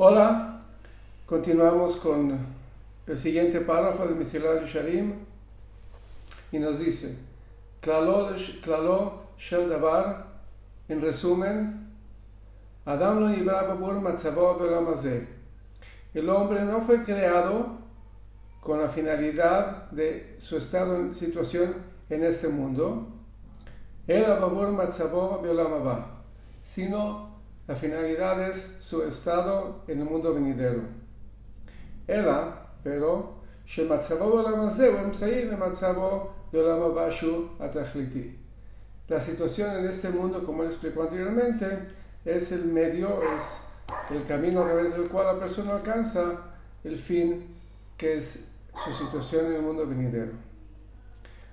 Hola, continuamos con el siguiente párrafo del Misilat Sharim y nos dice, Klalo Shel Davar, en resumen, Adam lo El hombre no fue creado con la finalidad de su estado en situación en este mundo, el babur matzavo sino la finalidad es su estado en el mundo venidero. Ela, pero, la situación en este mundo, como él explicó anteriormente, es el medio, es el camino a través del cual la persona alcanza el fin que es su situación en el mundo venidero.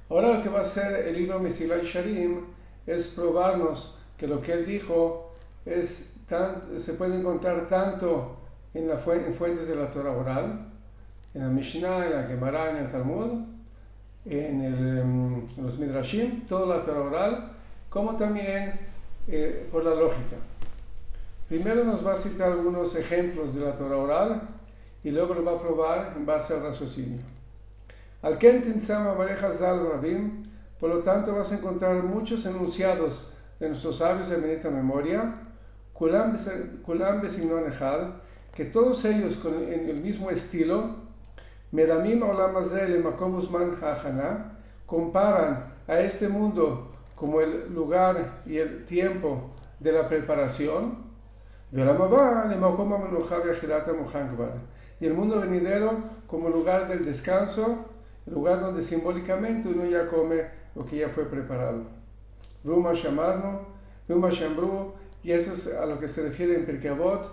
Ahora lo que va a hacer el libro Mesilai Sharim es probarnos que lo que él dijo es se puede encontrar tanto en, la en fuentes de la Torah oral, en la Mishnah, en la Gemara, en el Talmud, en, em, los Midrashim, toda la Torah oral, como también eh, por la lógica. Primero nos va a citar algunos ejemplos de la Torah oral y luego lo va a probar en base al raciocinio. Al Sama Zal Rabim, por lo tanto vas a encontrar muchos enunciados de nuestros sabios de bendita memoria, Kulam que todos ellos en el mismo estilo, Medamim Olamazel Makomusman Hachana, comparan a este mundo como el lugar y el tiempo de la preparación, y el mundo venidero como lugar del descanso, lugar donde simbólicamente uno ya come lo que ya fue preparado. Ruma Shamarno, Ruma Shambru, y eso es a lo que se refiere en Pirkei Avot,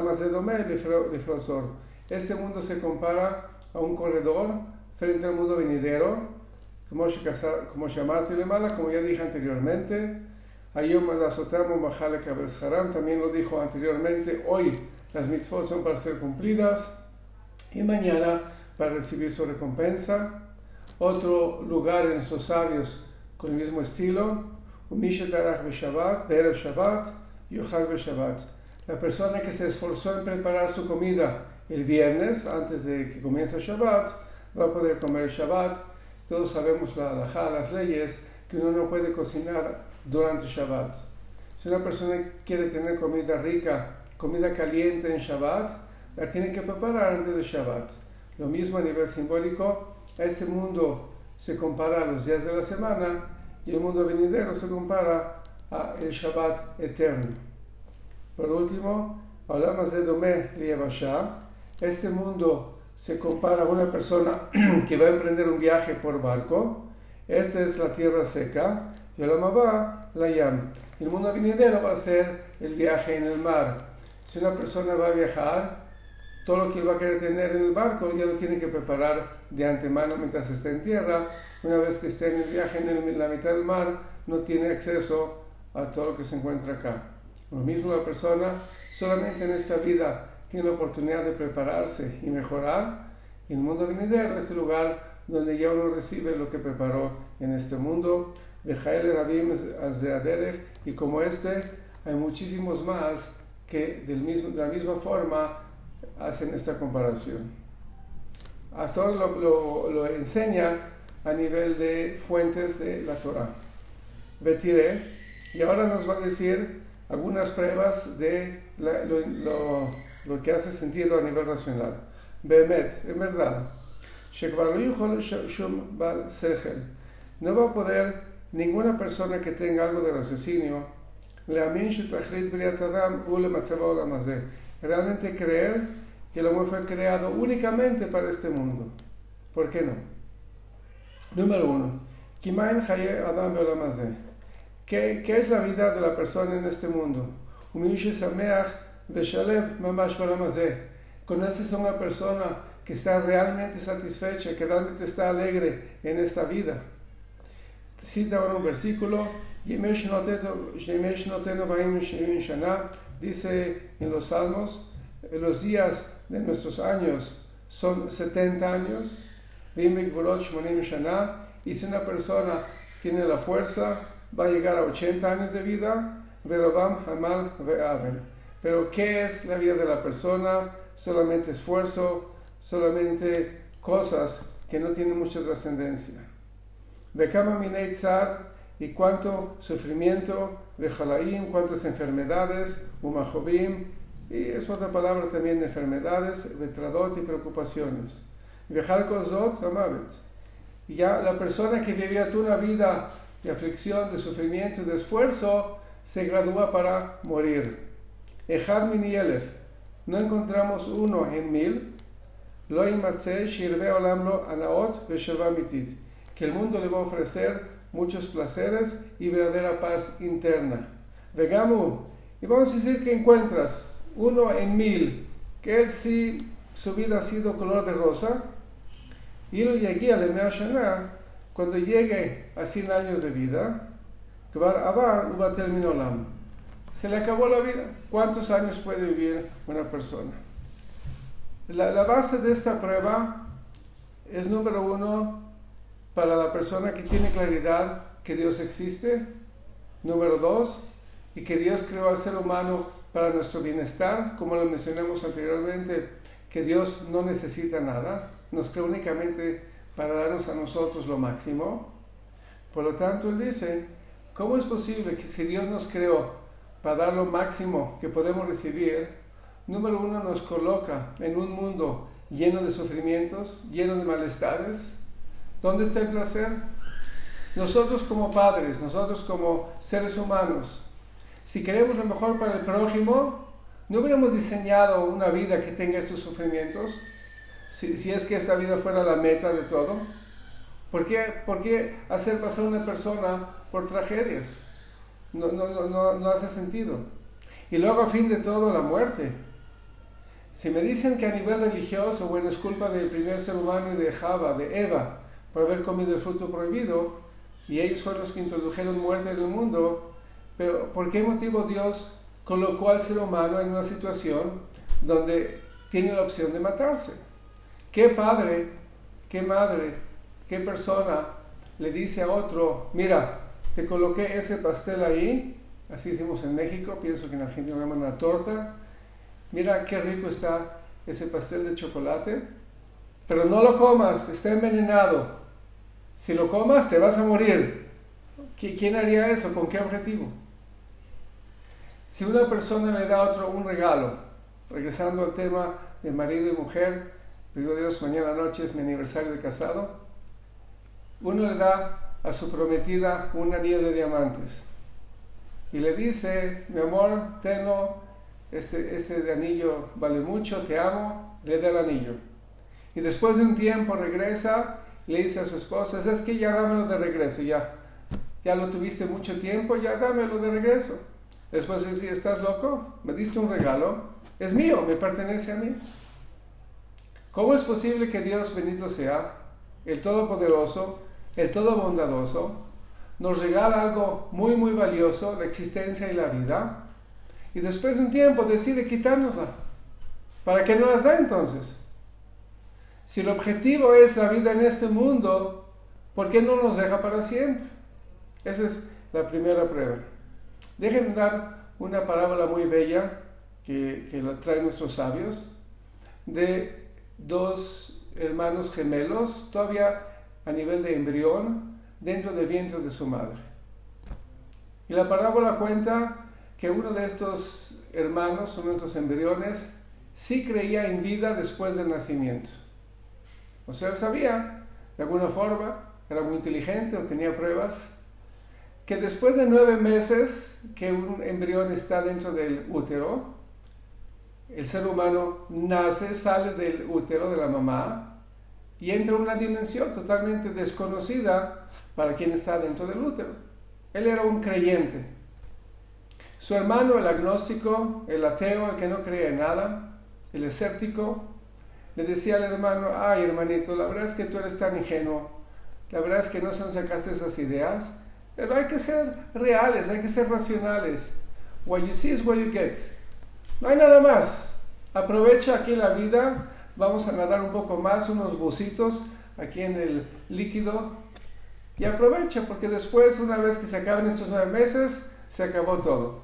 más de Domé de Frosor. Este mundo se compara a un corredor frente al mundo venidero, como, como mala, como ya dije anteriormente. Ayom también lo dijo anteriormente, hoy las mitzvot son para ser cumplidas y mañana para recibir su recompensa. Otro lugar en sus sabios con el mismo estilo, Shabbat, Shabbat, Shabbat. La persona que se esforzó en preparar su comida el viernes, antes de que comience Shabbat, va a poder comer Shabbat. Todos sabemos la las leyes, que uno no puede cocinar durante Shabbat. Si una persona quiere tener comida rica, comida caliente en Shabbat, la tiene que preparar antes de Shabbat. Lo mismo a nivel simbólico, este mundo se compara a los días de la semana y el mundo venidero se compara el Shabbat eterno. Por último, hablamos de Domé Lievasha. Este mundo se compara a una persona que va a emprender un viaje por barco. Esta es la tierra seca. Y va la Yam. El mundo venidero va a ser el viaje en el mar. Si una persona va a viajar, todo lo que va a querer tener en el barco ya lo tiene que preparar de antemano mientras esté en tierra. Una vez que esté en el viaje en la mitad del mar, no tiene acceso a todo lo que se encuentra acá. Lo mismo la persona solamente en esta vida tiene la oportunidad de prepararse y mejorar. Y el mundo venidero es el lugar donde ya uno recibe lo que preparó en este mundo. Y como este hay muchísimos más que del mismo, de la misma forma hacen esta comparación. Hasta ahora lo, lo, enseña a nivel de fuentes de la Torah. Betiré, y ahora nos va a decir algunas pruebas de lo, lo, que hace sentido a nivel racional. Behemet, en verdad, no va a poder ninguna persona que tenga algo de raciocinio realmente creer que el hombre fue creado únicamente para este mundo. ¿Por qué no? Número uno, ¿Qué, ¿Qué, es la vida de la persona en este mundo? Conoces a una persona que está realmente satisfecha, que realmente está alegre en esta vida. Cita ahora un versículo, dice en los Salmos, los días de nuestros años son 70 años, y si una persona tiene la fuerza, va a llegar a 80 años de vida, Hamal. Pero ¿qué es la vida de la persona? Solamente esfuerzo, solamente cosas que no tienen mucha trascendencia. De Kama y cuánto sufrimiento, de cuántas enfermedades, Umajobim, y es otra palabra también de enfermedades, Betradot y preocupaciones. Viajar con ya la persona que vivía toda una vida de aflicción, de sufrimiento, de esfuerzo, se gradúa para morir. Ejad Elef, no encontramos uno en mil, lo shirve olamlo anaot mitit, que el mundo le va a ofrecer muchos placeres y verdadera paz interna. Vegamu, y vamos a decir que encuentras uno en mil, que él sí, su vida ha sido color de rosa, y lo llegué a cuando llegue a 100 años de vida, se le acabó la vida. ¿Cuántos años puede vivir una persona? La, la, base de esta prueba es número uno para la persona que tiene claridad que Dios existe. Número dos, y que Dios creó al ser humano para nuestro bienestar, como lo mencionamos anteriormente, que Dios no necesita nada, nos creó únicamente para darnos a nosotros lo máximo. Por lo tanto, Él dice, ¿cómo es posible que si Dios nos creó para dar lo máximo que podemos recibir, número uno nos coloca en un mundo lleno de sufrimientos, lleno de malestares? ¿Dónde está el placer? Nosotros como padres, nosotros como seres humanos, si queremos lo mejor para el prójimo, ¿no hubiéramos diseñado una vida que tenga estos sufrimientos? Si, es que esta vida fuera la meta de todo. ¿Por qué, ¿Por qué hacer pasar una persona por tragedias? No, no, no, no, hace sentido. Y luego, a fin de todo, la muerte. Si me dicen que a nivel religioso, bueno, es culpa del primer ser humano y de Java, de Eva, por haber comido el fruto prohibido, y ellos fueron los que introdujeron muerte en el mundo, pero ¿por qué motivo Dios colocó al ser humano en una situación donde tiene la opción de matarse? ¿Qué padre, qué madre, qué persona le dice a otro, mira, te coloqué ese pastel ahí, así hicimos en México, pienso que en Argentina lo llaman una torta, mira qué rico está ese pastel de chocolate, pero no lo comas, está envenenado, si lo comas te vas a morir. ¿Quién haría eso? ¿Con qué objetivo? Si una persona le da a otro un regalo, regresando al tema de marido y mujer, digo Dios, mañana noche es mi aniversario de casado, uno le da a su prometida un anillo de diamantes y le dice, mi amor, tengo, este, este anillo vale mucho, te amo, le da el anillo. Y después de un tiempo regresa le dice a su esposa, es que ya dámelo de regreso, ya. Ya lo tuviste mucho tiempo, ya dámelo de regreso. Después dice, ¿estás loco? Me diste un regalo, es mío, me pertenece a mí. ¿Cómo es posible que Dios bendito sea, el Todopoderoso, el Todo Bondadoso, nos regala algo muy, muy valioso, la existencia y la vida, y después de un tiempo decide quitárnosla? ¿Para qué no las da entonces? Si el objetivo es la vida en este mundo, ¿por qué no nos deja para siempre? Esa es la primera prueba. Déjenme dar una parábola muy bella que, que la traen nuestros sabios de dos hermanos gemelos, todavía a nivel de embrión, dentro del vientre de su madre. Y la parábola cuenta que uno de estos hermanos, uno de estos embriones, sí creía en vida después del nacimiento. O sea, él sabía, de alguna forma, era muy inteligente o tenía pruebas, que después de nueve meses que un embrión está dentro del útero, el ser humano nace, sale del útero de la mamá y entra en una dimensión totalmente desconocida para quien está dentro del útero. Él era un creyente. Su hermano, el agnóstico, el ateo, el que no creía en nada, el escéptico, le decía al hermano, ay hermanito, la verdad es que tú eres tan ingenuo, la verdad es que no se nos sacaste esas ideas, pero hay que ser reales, hay que ser racionales. What you see is what you get. No hay nada más. Aprovecha aquí la vida, vamos a nadar un poco más, unos bocitos aquí en el líquido y aprovecha porque después, una vez que se acaben estos nueve meses, se acabó todo.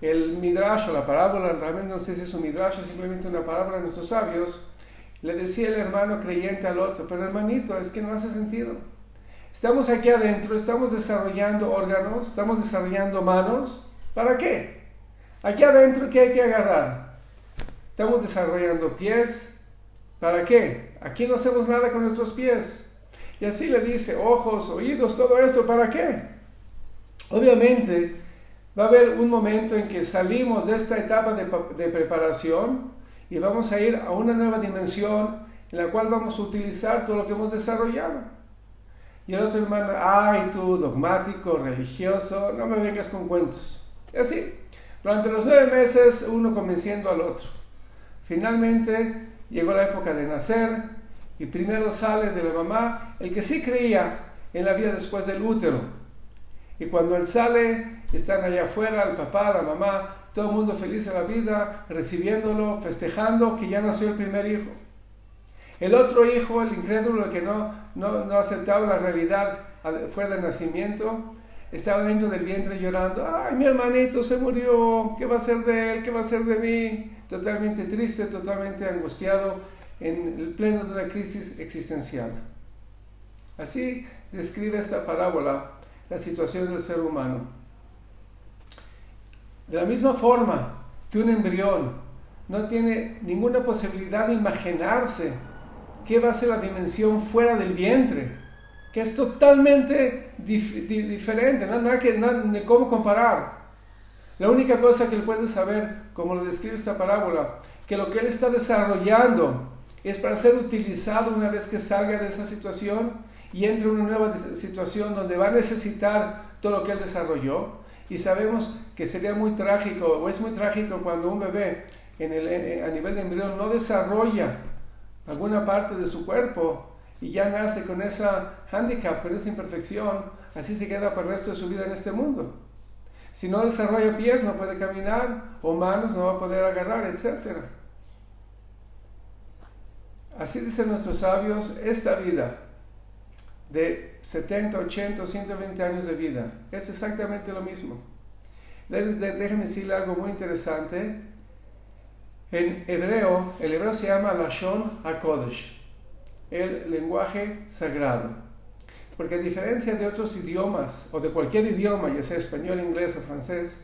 el midrash o la parábola, realmente no sé si es un midrash, es simplemente una parábola de nuestros sabios, le decía el hermano creyente al otro, pero hermanito, es que no hace sentido. Estamos aquí adentro, estamos desarrollando órganos, estamos desarrollando manos, ¿para qué? Aquí adentro, ¿qué hay que agarrar? Estamos desarrollando pies, ¿para qué? Aquí no hacemos nada con nuestros pies. Y así le dice, ojos, oídos, todo esto, ¿para qué? Obviamente, va a haber un momento en que salimos de esta etapa de, preparación y vamos a ir a una nueva dimensión en la cual vamos a utilizar todo lo que hemos desarrollado. Y el otro hermano, ay tú, dogmático, religioso, no me vengas con cuentos. Así, durante los nueve meses, uno convenciendo al otro. Finalmente llegó la época de nacer y primero sale de la mamá el que sí creía en la vida después del útero. Y cuando él sale, están allá afuera el papá, la mamá, todo el mundo feliz de la vida, recibiéndolo, festejando que ya nació el primer hijo. El otro hijo, el incrédulo, el que no, no, no aceptaba la realidad fuera del nacimiento, estaba dentro del vientre llorando, ay, mi hermanito se murió, ¿qué va a ser de él? ¿Qué va a ser de mí? Totalmente triste, totalmente angustiado, en el pleno de una crisis existencial. Así describe esta parábola la situación del ser humano. De la misma forma que un embrión no tiene ninguna posibilidad de imaginarse qué va a ser la dimensión fuera del vientre, que es totalmente diferente, no hay que, ni cómo comparar. La única cosa que él puede saber, como lo describe esta parábola, que lo que él está desarrollando es para ser utilizado una vez que salga de esa situación y entre en una nueva situación donde va a necesitar todo lo que él desarrolló. Y sabemos que sería muy trágico, o es muy trágico cuando un bebé en el, a nivel de embrión no desarrolla alguna parte de su cuerpo y ya nace con esa handicap, con esa imperfección, así se queda para el resto de su vida en este mundo. Si no desarrolla pies, no puede caminar, o manos, no va a poder agarrar, etc. Así dicen nuestros sabios, esta vida de 70, 80, 120 años de vida es exactamente lo mismo. Déjenme decirle algo muy interesante. En hebreo, el hebreo se llama Lashon HaKodesh, el lenguaje sagrado. Porque a diferencia de otros idiomas, o de cualquier idioma, ya sea español, inglés o francés,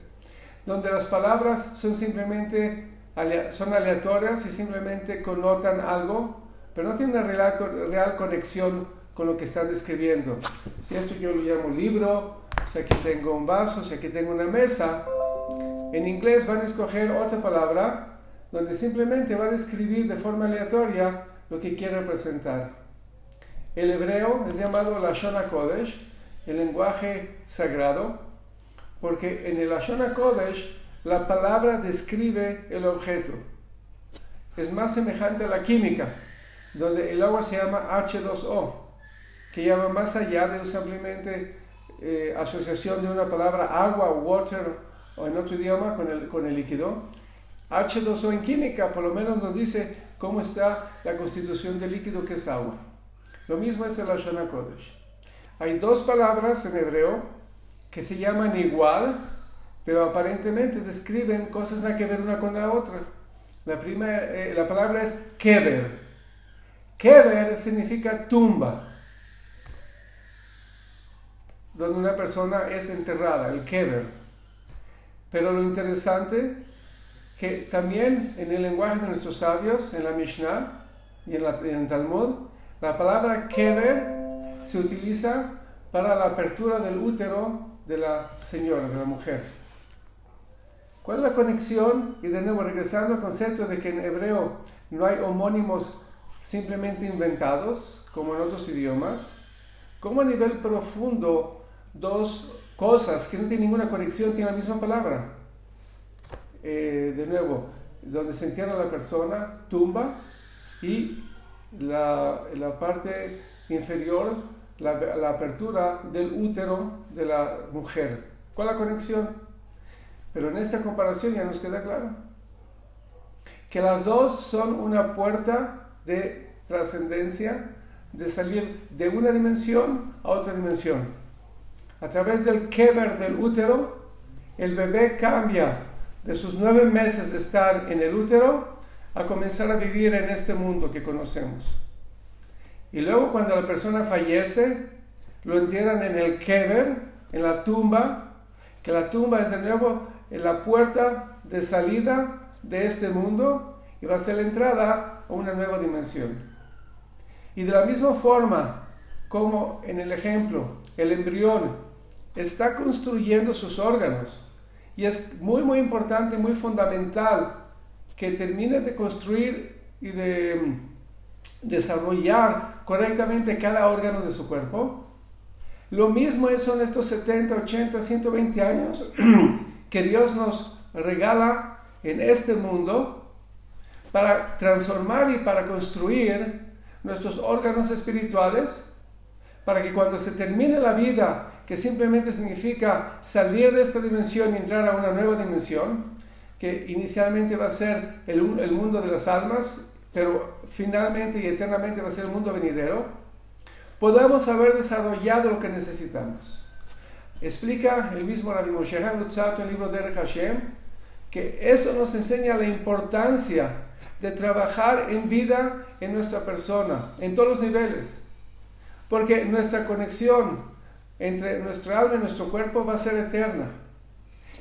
donde las palabras son simplemente son aleatorias y simplemente connotan algo, pero no tienen una real, conexión con lo que están describiendo. Si esto yo lo llamo libro, si aquí tengo un vaso, si aquí tengo una mesa, en inglés van a escoger otra palabra donde simplemente van a describir de forma aleatoria lo que quiere representar. El hebreo es llamado Lashon Kodesh, el lenguaje sagrado, porque en el Lashon Kodesh la palabra describe el objeto. Es más semejante a la química, donde el agua se llama H2O, que llama más allá de simplemente eh, asociación de una palabra agua, water, o en otro idioma con el, con el líquido. H2O en química por lo menos nos dice cómo está la constitución del líquido que es agua. Lo mismo es el Lashon Kodesh. Hay dos palabras en hebreo que se llaman igual, pero aparentemente describen cosas nada que ver una con la otra. La, primera, eh, la palabra es kever. Kever significa tumba donde una persona es enterrada, el kever. Pero lo interesante que también en el lenguaje de nuestros sabios, en la Mishnah y en, el Talmud, la palabra kever se utiliza para la apertura del útero de la señora, de la mujer. ¿Cuál es la conexión? Y de nuevo, regresando al concepto de que en hebreo no hay homónimos simplemente inventados, como en otros idiomas, ¿cómo a nivel profundo dos cosas que no tienen ninguna conexión tienen la misma palabra. Eh, de nuevo, donde se entierra la persona, tumba, y la, parte inferior, la, apertura del útero de la mujer. ¿Cuál es la conexión? Pero en esta comparación ya nos queda claro que las dos son una puerta de trascendencia, de salir de una dimensión a otra dimensión a través del kever del útero, el bebé cambia de sus nueve meses de estar en el útero a comenzar a vivir en este mundo que conocemos. Y luego cuando la persona fallece, lo entierran en el kever, en la tumba, que la tumba es de nuevo en la puerta de salida de este mundo y va a ser la entrada a una nueva dimensión. Y de la misma forma como en el ejemplo, el embrión está construyendo sus órganos y es muy muy importante, muy fundamental que termine de construir y de mm, desarrollar correctamente cada órgano de su cuerpo. Lo mismo son estos 70, 80, 120 años que Dios nos regala en este mundo para transformar y para construir nuestros órganos espirituales, para que cuando se termine la vida, que simplemente significa salir de esta dimensión y entrar a una nueva dimensión, que inicialmente va a ser el, mundo de las almas, pero finalmente y eternamente va a ser el mundo venidero, podamos haber desarrollado lo que necesitamos. Explica el mismo Rabbi Moshe Lutzato en el libro de Hashem que eso nos enseña la importancia de trabajar en vida en nuestra persona, en todos los niveles. Porque nuestra conexión entre nuestra alma y nuestro cuerpo va a ser eterna.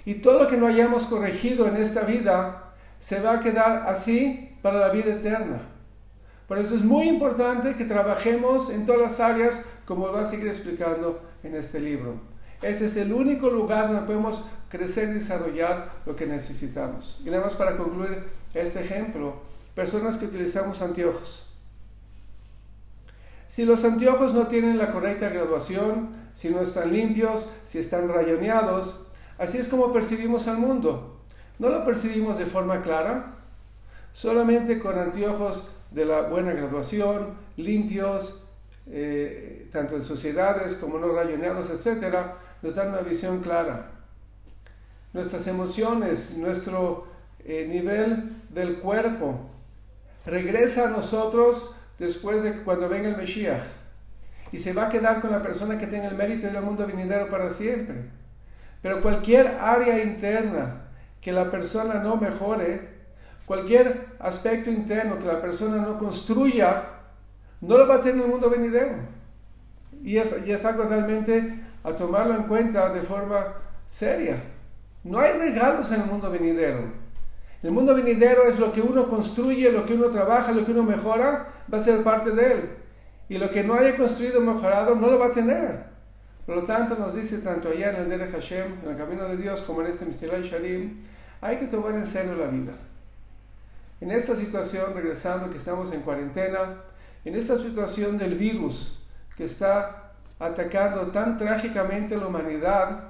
Y todo lo que no hayamos corregido en esta vida se va a quedar así para la vida eterna. Por eso es muy importante que trabajemos en todas las áreas, como va a seguir explicando en este libro. Este es el único lugar donde podemos crecer y desarrollar lo que necesitamos. Y nada más para concluir este ejemplo, personas que utilizamos anteojos. Si los anteojos no tienen la correcta graduación, si no están limpios, si están rayoneados, así es como percibimos al mundo. No lo percibimos de forma clara, solamente con anteojos de la buena graduación, limpios, eh, tanto en sociedades como no rayoneados, etc., nos dan una visión clara. Nuestras emociones, nuestro eh, nivel del cuerpo, regresa a nosotros después de cuando venga el Mesías y se va a quedar con la persona que tenga el mérito del mundo venidero para siempre. Pero cualquier área interna que la persona no mejore, cualquier aspecto interno que la persona no construya, no lo va a tener en el mundo venidero. Y es, y es algo realmente a tomarlo en cuenta de forma seria. No hay regalos en el mundo venidero. El mundo venidero es lo que uno construye, lo que uno trabaja, lo que uno mejora, va a ser parte de él. Y lo que no haya construido mejorado no lo va a tener. Por lo tanto, nos dice tanto allá en el Dere Hashem, en el camino de Dios, como en este Mistiray Shalim, hay que tomar en serio la vida. En esta situación, regresando que estamos en cuarentena, en esta situación del virus que está atacando tan trágicamente a la humanidad,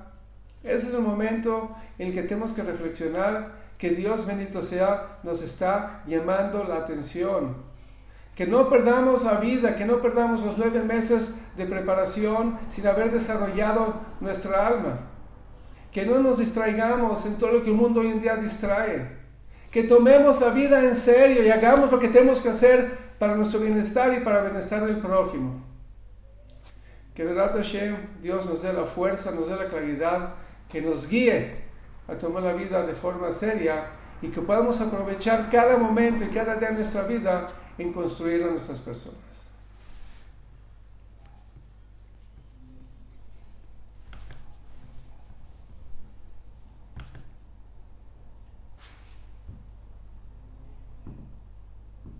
ese es el momento en el que tenemos que reflexionar que Dios bendito sea nos está llamando la atención. Que no perdamos la vida, que no perdamos los nueve meses de preparación sin haber desarrollado nuestra alma. Que no nos distraigamos en todo lo que el mundo hoy en día distrae. Que tomemos la vida en serio y hagamos lo que tenemos que hacer para nuestro bienestar y para el bienestar del prójimo. Que verdad Hashem, Dios nos dé la fuerza, nos dé la claridad, que nos guíe a tomar la vida de forma seria y que podamos aprovechar cada momento y cada día de nuestra vida en construir a nuestras personas.